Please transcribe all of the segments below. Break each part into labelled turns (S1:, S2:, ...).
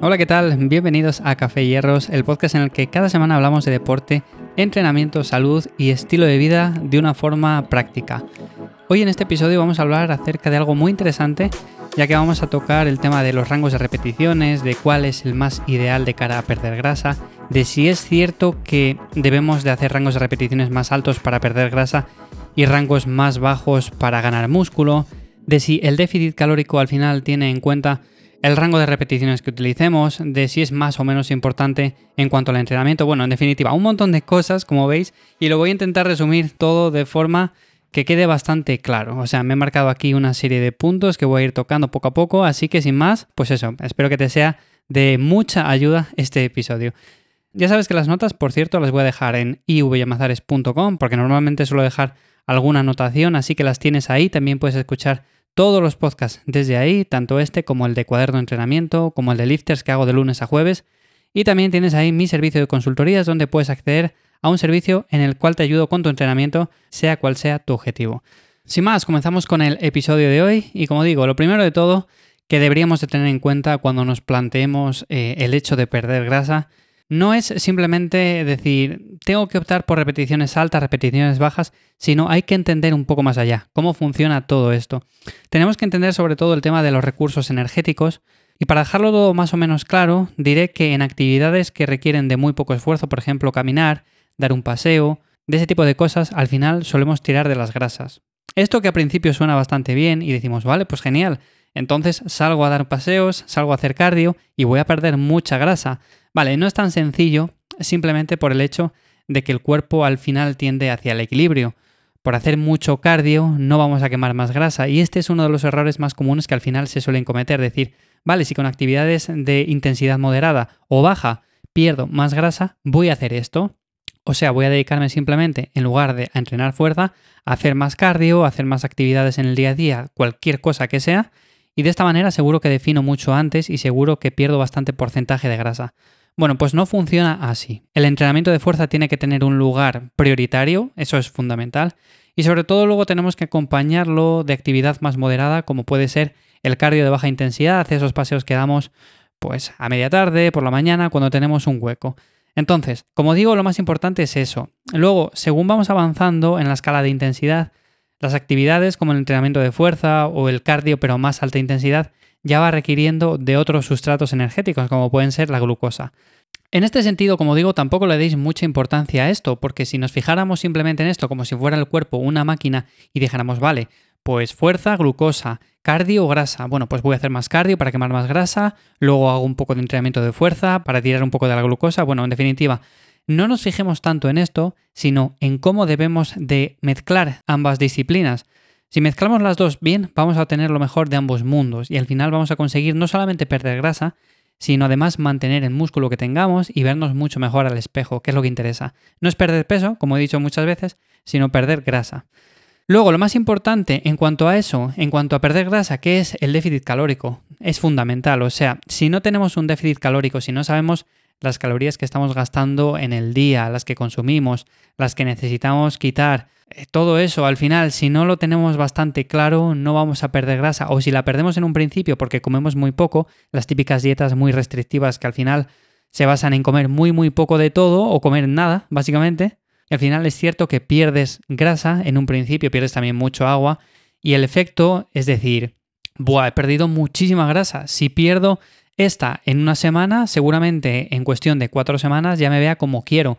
S1: Hola, ¿qué tal? Bienvenidos a Café Hierros, el podcast en el que cada semana hablamos de deporte, entrenamiento, salud y estilo de vida de una forma práctica. Hoy en este episodio vamos a hablar acerca de algo muy interesante, ya que vamos a tocar el tema de los rangos de repeticiones, de cuál es el más ideal de cara a perder grasa, de si es cierto que debemos de hacer rangos de repeticiones más altos para perder grasa y rangos más bajos para ganar músculo, de si el déficit calórico al final tiene en cuenta el rango de repeticiones que utilicemos, de si es más o menos importante en cuanto al entrenamiento. Bueno, en definitiva, un montón de cosas, como veis, y lo voy a intentar resumir todo de forma que quede bastante claro. O sea, me he marcado aquí una serie de puntos que voy a ir tocando poco a poco, así que sin más, pues eso, espero que te sea de mucha ayuda este episodio. Ya sabes que las notas, por cierto, las voy a dejar en ivyamazares.com porque normalmente suelo dejar alguna anotación, así que las tienes ahí, también puedes escuchar todos los podcasts desde ahí, tanto este como el de cuaderno de entrenamiento, como el de lifters que hago de lunes a jueves. Y también tienes ahí mi servicio de consultorías donde puedes acceder a un servicio en el cual te ayudo con tu entrenamiento, sea cual sea tu objetivo. Sin más, comenzamos con el episodio de hoy y como digo, lo primero de todo que deberíamos de tener en cuenta cuando nos planteemos eh, el hecho de perder grasa no es simplemente decir, tengo que optar por repeticiones altas, repeticiones bajas, sino hay que entender un poco más allá cómo funciona todo esto. Tenemos que entender sobre todo el tema de los recursos energéticos y para dejarlo todo más o menos claro, diré que en actividades que requieren de muy poco esfuerzo, por ejemplo caminar, dar un paseo, de ese tipo de cosas, al final solemos tirar de las grasas. Esto que al principio suena bastante bien y decimos, vale, pues genial, entonces salgo a dar paseos, salgo a hacer cardio y voy a perder mucha grasa. Vale, no es tan sencillo simplemente por el hecho de que el cuerpo al final tiende hacia el equilibrio. Por hacer mucho cardio no vamos a quemar más grasa y este es uno de los errores más comunes que al final se suelen cometer. Decir, vale, si con actividades de intensidad moderada o baja pierdo más grasa, voy a hacer esto. O sea, voy a dedicarme simplemente, en lugar de entrenar fuerza, a hacer más cardio, a hacer más actividades en el día a día, cualquier cosa que sea, y de esta manera seguro que defino mucho antes y seguro que pierdo bastante porcentaje de grasa. Bueno, pues no funciona así. El entrenamiento de fuerza tiene que tener un lugar prioritario, eso es fundamental, y sobre todo luego tenemos que acompañarlo de actividad más moderada, como puede ser el cardio de baja intensidad, esos paseos que damos pues a media tarde, por la mañana, cuando tenemos un hueco. Entonces, como digo, lo más importante es eso. Luego, según vamos avanzando en la escala de intensidad, las actividades como el entrenamiento de fuerza o el cardio pero más alta intensidad ya va requiriendo de otros sustratos energéticos, como pueden ser la glucosa. En este sentido, como digo, tampoco le deis mucha importancia a esto, porque si nos fijáramos simplemente en esto como si fuera el cuerpo una máquina y dijéramos, vale, pues fuerza, glucosa, cardio o grasa. Bueno, pues voy a hacer más cardio para quemar más grasa, luego hago un poco de entrenamiento de fuerza para tirar un poco de la glucosa. Bueno, en definitiva, no nos fijemos tanto en esto, sino en cómo debemos de mezclar ambas disciplinas. Si mezclamos las dos bien, vamos a obtener lo mejor de ambos mundos y al final vamos a conseguir no solamente perder grasa, sino además mantener el músculo que tengamos y vernos mucho mejor al espejo, que es lo que interesa. No es perder peso, como he dicho muchas veces, sino perder grasa. Luego, lo más importante en cuanto a eso, en cuanto a perder grasa, que es el déficit calórico. Es fundamental, o sea, si no tenemos un déficit calórico, si no sabemos las calorías que estamos gastando en el día, las que consumimos, las que necesitamos quitar, eh, todo eso al final, si no lo tenemos bastante claro, no vamos a perder grasa. O si la perdemos en un principio porque comemos muy poco, las típicas dietas muy restrictivas que al final se basan en comer muy muy poco de todo o comer nada, básicamente. Al final es cierto que pierdes grasa en un principio, pierdes también mucho agua. Y el efecto es decir, Buah, he perdido muchísima grasa. Si pierdo esta en una semana, seguramente en cuestión de cuatro semanas ya me vea como quiero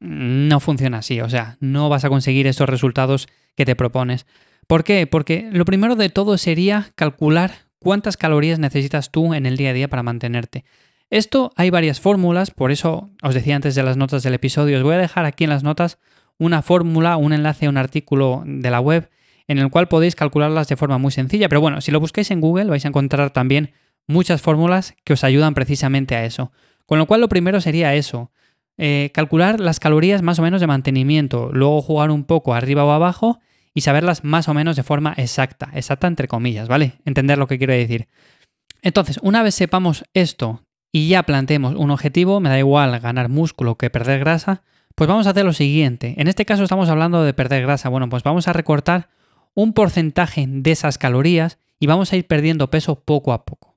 S1: no funciona así, o sea, no vas a conseguir esos resultados que te propones. ¿Por qué? Porque lo primero de todo sería calcular cuántas calorías necesitas tú en el día a día para mantenerte. Esto hay varias fórmulas, por eso os decía antes de las notas del episodio, os voy a dejar aquí en las notas una fórmula, un enlace a un artículo de la web en el cual podéis calcularlas de forma muy sencilla, pero bueno, si lo busquáis en Google vais a encontrar también muchas fórmulas que os ayudan precisamente a eso. Con lo cual lo primero sería eso, eh, calcular las calorías más o menos de mantenimiento, luego jugar un poco arriba o abajo y saberlas más o menos de forma exacta, exacta entre comillas, ¿vale? Entender lo que quiero decir. Entonces, una vez sepamos esto y ya planteemos un objetivo, me da igual ganar músculo que perder grasa, pues vamos a hacer lo siguiente. En este caso estamos hablando de perder grasa. Bueno, pues vamos a recortar un porcentaje de esas calorías y vamos a ir perdiendo peso poco a poco.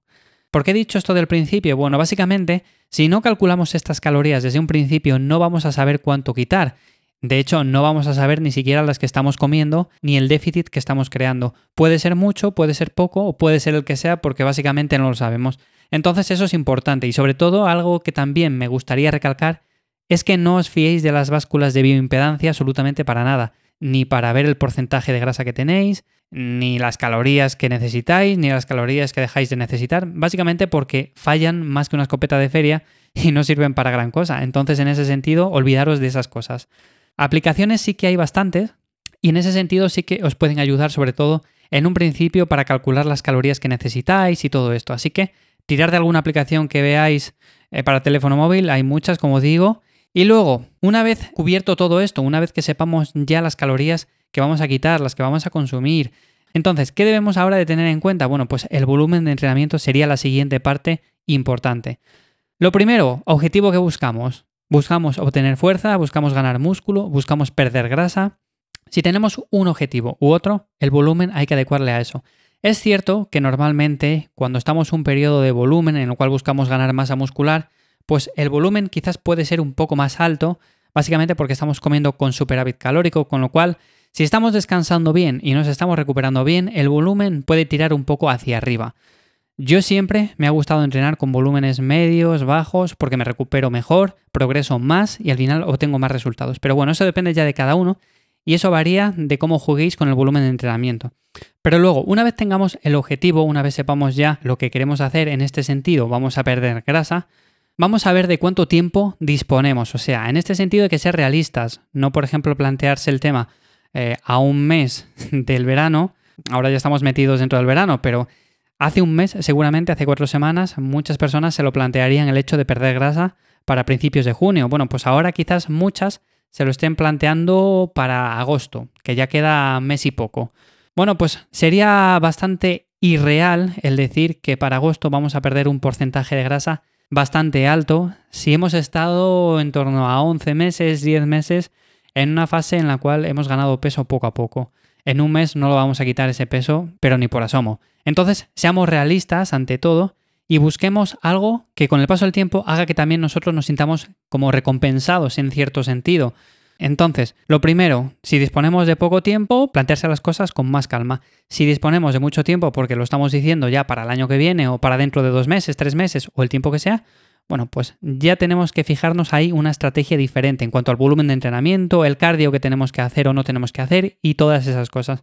S1: ¿Por qué he dicho esto del principio? Bueno, básicamente, si no calculamos estas calorías desde un principio, no vamos a saber cuánto quitar. De hecho, no vamos a saber ni siquiera las que estamos comiendo ni el déficit que estamos creando. Puede ser mucho, puede ser poco o puede ser el que sea porque básicamente no lo sabemos. Entonces eso es importante y sobre todo algo que también me gustaría recalcar es que no os fiéis de las básculas de bioimpedancia absolutamente para nada, ni para ver el porcentaje de grasa que tenéis, ni las calorías que necesitáis, ni las calorías que dejáis de necesitar, básicamente porque fallan más que una escopeta de feria y no sirven para gran cosa. Entonces en ese sentido, olvidaros de esas cosas. Aplicaciones sí que hay bastantes y en ese sentido sí que os pueden ayudar sobre todo en un principio para calcular las calorías que necesitáis y todo esto. Así que tirar de alguna aplicación que veáis eh, para teléfono móvil, hay muchas como digo. Y luego, una vez cubierto todo esto, una vez que sepamos ya las calorías que vamos a quitar, las que vamos a consumir, entonces, ¿qué debemos ahora de tener en cuenta? Bueno, pues el volumen de entrenamiento sería la siguiente parte importante. Lo primero, objetivo que buscamos. Buscamos obtener fuerza, buscamos ganar músculo, buscamos perder grasa. Si tenemos un objetivo u otro, el volumen hay que adecuarle a eso. Es cierto que normalmente cuando estamos en un periodo de volumen en el cual buscamos ganar masa muscular, pues el volumen quizás puede ser un poco más alto, básicamente porque estamos comiendo con superávit calórico, con lo cual si estamos descansando bien y nos estamos recuperando bien, el volumen puede tirar un poco hacia arriba. Yo siempre me ha gustado entrenar con volúmenes medios, bajos, porque me recupero mejor, progreso más y al final obtengo más resultados. Pero bueno, eso depende ya de cada uno y eso varía de cómo juguéis con el volumen de entrenamiento. Pero luego, una vez tengamos el objetivo, una vez sepamos ya lo que queremos hacer en este sentido, vamos a perder grasa, vamos a ver de cuánto tiempo disponemos. O sea, en este sentido hay que ser realistas, no por ejemplo plantearse el tema eh, a un mes del verano, ahora ya estamos metidos dentro del verano, pero Hace un mes, seguramente hace cuatro semanas, muchas personas se lo plantearían el hecho de perder grasa para principios de junio. Bueno, pues ahora quizás muchas se lo estén planteando para agosto, que ya queda mes y poco. Bueno, pues sería bastante irreal el decir que para agosto vamos a perder un porcentaje de grasa bastante alto si hemos estado en torno a 11 meses, 10 meses en una fase en la cual hemos ganado peso poco a poco. En un mes no lo vamos a quitar ese peso, pero ni por asomo. Entonces, seamos realistas ante todo y busquemos algo que con el paso del tiempo haga que también nosotros nos sintamos como recompensados en cierto sentido. Entonces, lo primero, si disponemos de poco tiempo, plantearse las cosas con más calma. Si disponemos de mucho tiempo porque lo estamos diciendo ya para el año que viene o para dentro de dos meses, tres meses o el tiempo que sea, bueno, pues ya tenemos que fijarnos ahí una estrategia diferente en cuanto al volumen de entrenamiento, el cardio que tenemos que hacer o no tenemos que hacer y todas esas cosas.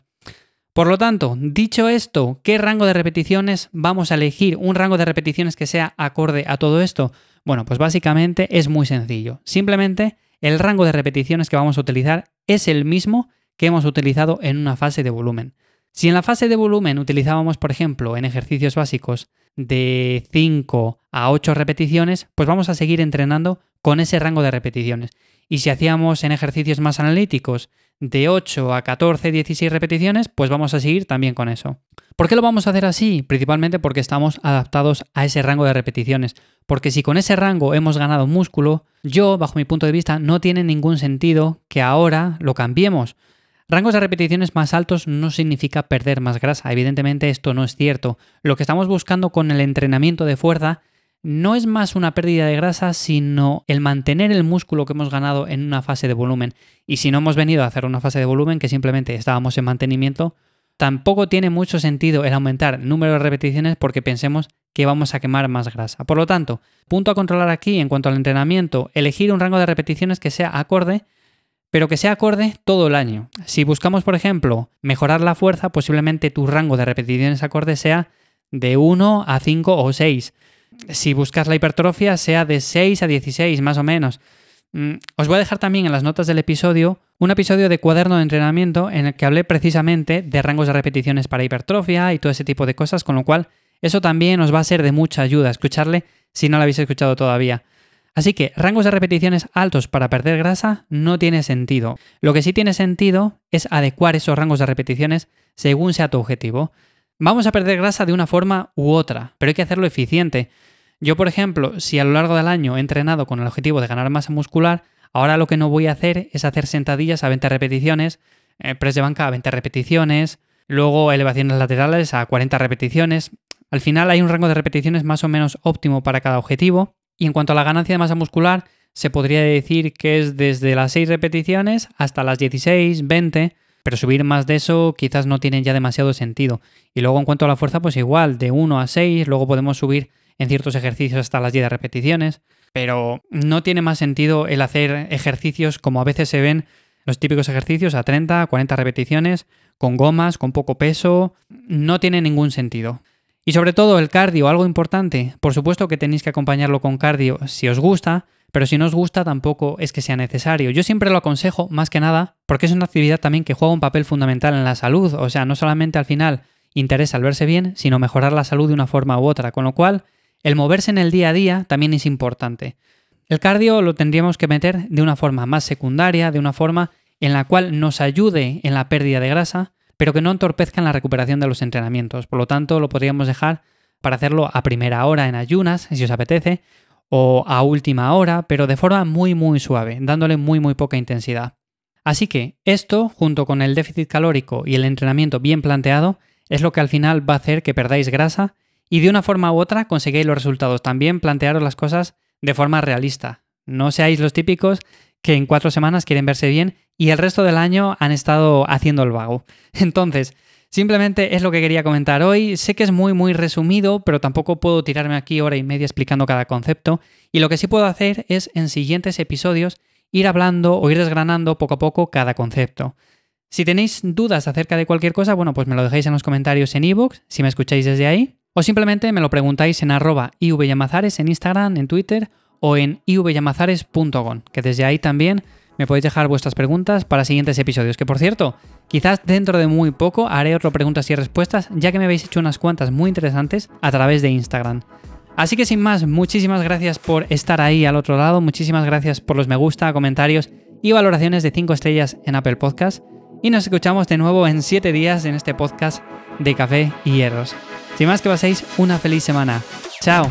S1: Por lo tanto, dicho esto, ¿qué rango de repeticiones vamos a elegir? ¿Un rango de repeticiones que sea acorde a todo esto? Bueno, pues básicamente es muy sencillo. Simplemente el rango de repeticiones que vamos a utilizar es el mismo que hemos utilizado en una fase de volumen. Si en la fase de volumen utilizábamos, por ejemplo, en ejercicios básicos de 5 a 8 repeticiones, pues vamos a seguir entrenando con ese rango de repeticiones. Y si hacíamos en ejercicios más analíticos de 8 a 14, 16 repeticiones, pues vamos a seguir también con eso. ¿Por qué lo vamos a hacer así? Principalmente porque estamos adaptados a ese rango de repeticiones. Porque si con ese rango hemos ganado músculo, yo, bajo mi punto de vista, no tiene ningún sentido que ahora lo cambiemos. Rangos de repeticiones más altos no significa perder más grasa, evidentemente esto no es cierto. Lo que estamos buscando con el entrenamiento de fuerza no es más una pérdida de grasa, sino el mantener el músculo que hemos ganado en una fase de volumen. Y si no hemos venido a hacer una fase de volumen, que simplemente estábamos en mantenimiento, tampoco tiene mucho sentido el aumentar número de repeticiones porque pensemos que vamos a quemar más grasa. Por lo tanto, punto a controlar aquí en cuanto al entrenamiento, elegir un rango de repeticiones que sea acorde pero que sea acorde todo el año. Si buscamos, por ejemplo, mejorar la fuerza, posiblemente tu rango de repeticiones acorde sea de 1 a 5 o 6. Si buscas la hipertrofia, sea de 6 a 16, más o menos. Mm, os voy a dejar también en las notas del episodio un episodio de cuaderno de entrenamiento en el que hablé precisamente de rangos de repeticiones para hipertrofia y todo ese tipo de cosas, con lo cual eso también os va a ser de mucha ayuda escucharle si no lo habéis escuchado todavía. Así que rangos de repeticiones altos para perder grasa no tiene sentido. Lo que sí tiene sentido es adecuar esos rangos de repeticiones según sea tu objetivo. Vamos a perder grasa de una forma u otra, pero hay que hacerlo eficiente. Yo, por ejemplo, si a lo largo del año he entrenado con el objetivo de ganar masa muscular, ahora lo que no voy a hacer es hacer sentadillas a 20 repeticiones, eh, press de banca a 20 repeticiones, luego elevaciones laterales a 40 repeticiones. Al final hay un rango de repeticiones más o menos óptimo para cada objetivo. Y en cuanto a la ganancia de masa muscular, se podría decir que es desde las 6 repeticiones hasta las 16, 20, pero subir más de eso quizás no tiene ya demasiado sentido. Y luego en cuanto a la fuerza, pues igual, de 1 a 6, luego podemos subir en ciertos ejercicios hasta las 10 repeticiones, pero no tiene más sentido el hacer ejercicios como a veces se ven los típicos ejercicios a 30, 40 repeticiones, con gomas, con poco peso, no tiene ningún sentido. Y sobre todo el cardio, algo importante, por supuesto que tenéis que acompañarlo con cardio si os gusta, pero si no os gusta tampoco es que sea necesario. Yo siempre lo aconsejo más que nada porque es una actividad también que juega un papel fundamental en la salud, o sea, no solamente al final interesa el verse bien, sino mejorar la salud de una forma u otra, con lo cual el moverse en el día a día también es importante. El cardio lo tendríamos que meter de una forma más secundaria, de una forma en la cual nos ayude en la pérdida de grasa, pero que no entorpezca en la recuperación de los entrenamientos. Por lo tanto, lo podríamos dejar para hacerlo a primera hora en ayunas, si os apetece, o a última hora, pero de forma muy muy suave, dándole muy muy poca intensidad. Así que esto, junto con el déficit calórico y el entrenamiento bien planteado, es lo que al final va a hacer que perdáis grasa y de una forma u otra conseguáis los resultados. También plantearos las cosas de forma realista. No seáis los típicos que en cuatro semanas quieren verse bien y el resto del año han estado haciendo el vago. Entonces, simplemente es lo que quería comentar hoy. Sé que es muy, muy resumido, pero tampoco puedo tirarme aquí hora y media explicando cada concepto. Y lo que sí puedo hacer es en siguientes episodios ir hablando o ir desgranando poco a poco cada concepto. Si tenéis dudas acerca de cualquier cosa, bueno, pues me lo dejáis en los comentarios en iVoox, si me escucháis desde ahí, o simplemente me lo preguntáis en arroba ivyamazares en Instagram, en Twitter o en ivyamazares.com, que desde ahí también me podéis dejar vuestras preguntas para siguientes episodios. Que por cierto, quizás dentro de muy poco haré otro preguntas y respuestas, ya que me habéis hecho unas cuantas muy interesantes a través de Instagram. Así que sin más, muchísimas gracias por estar ahí al otro lado, muchísimas gracias por los me gusta, comentarios y valoraciones de 5 estrellas en Apple Podcast. Y nos escuchamos de nuevo en 7 días en este podcast de Café y Hierros. Sin más que paséis una feliz semana. Chao.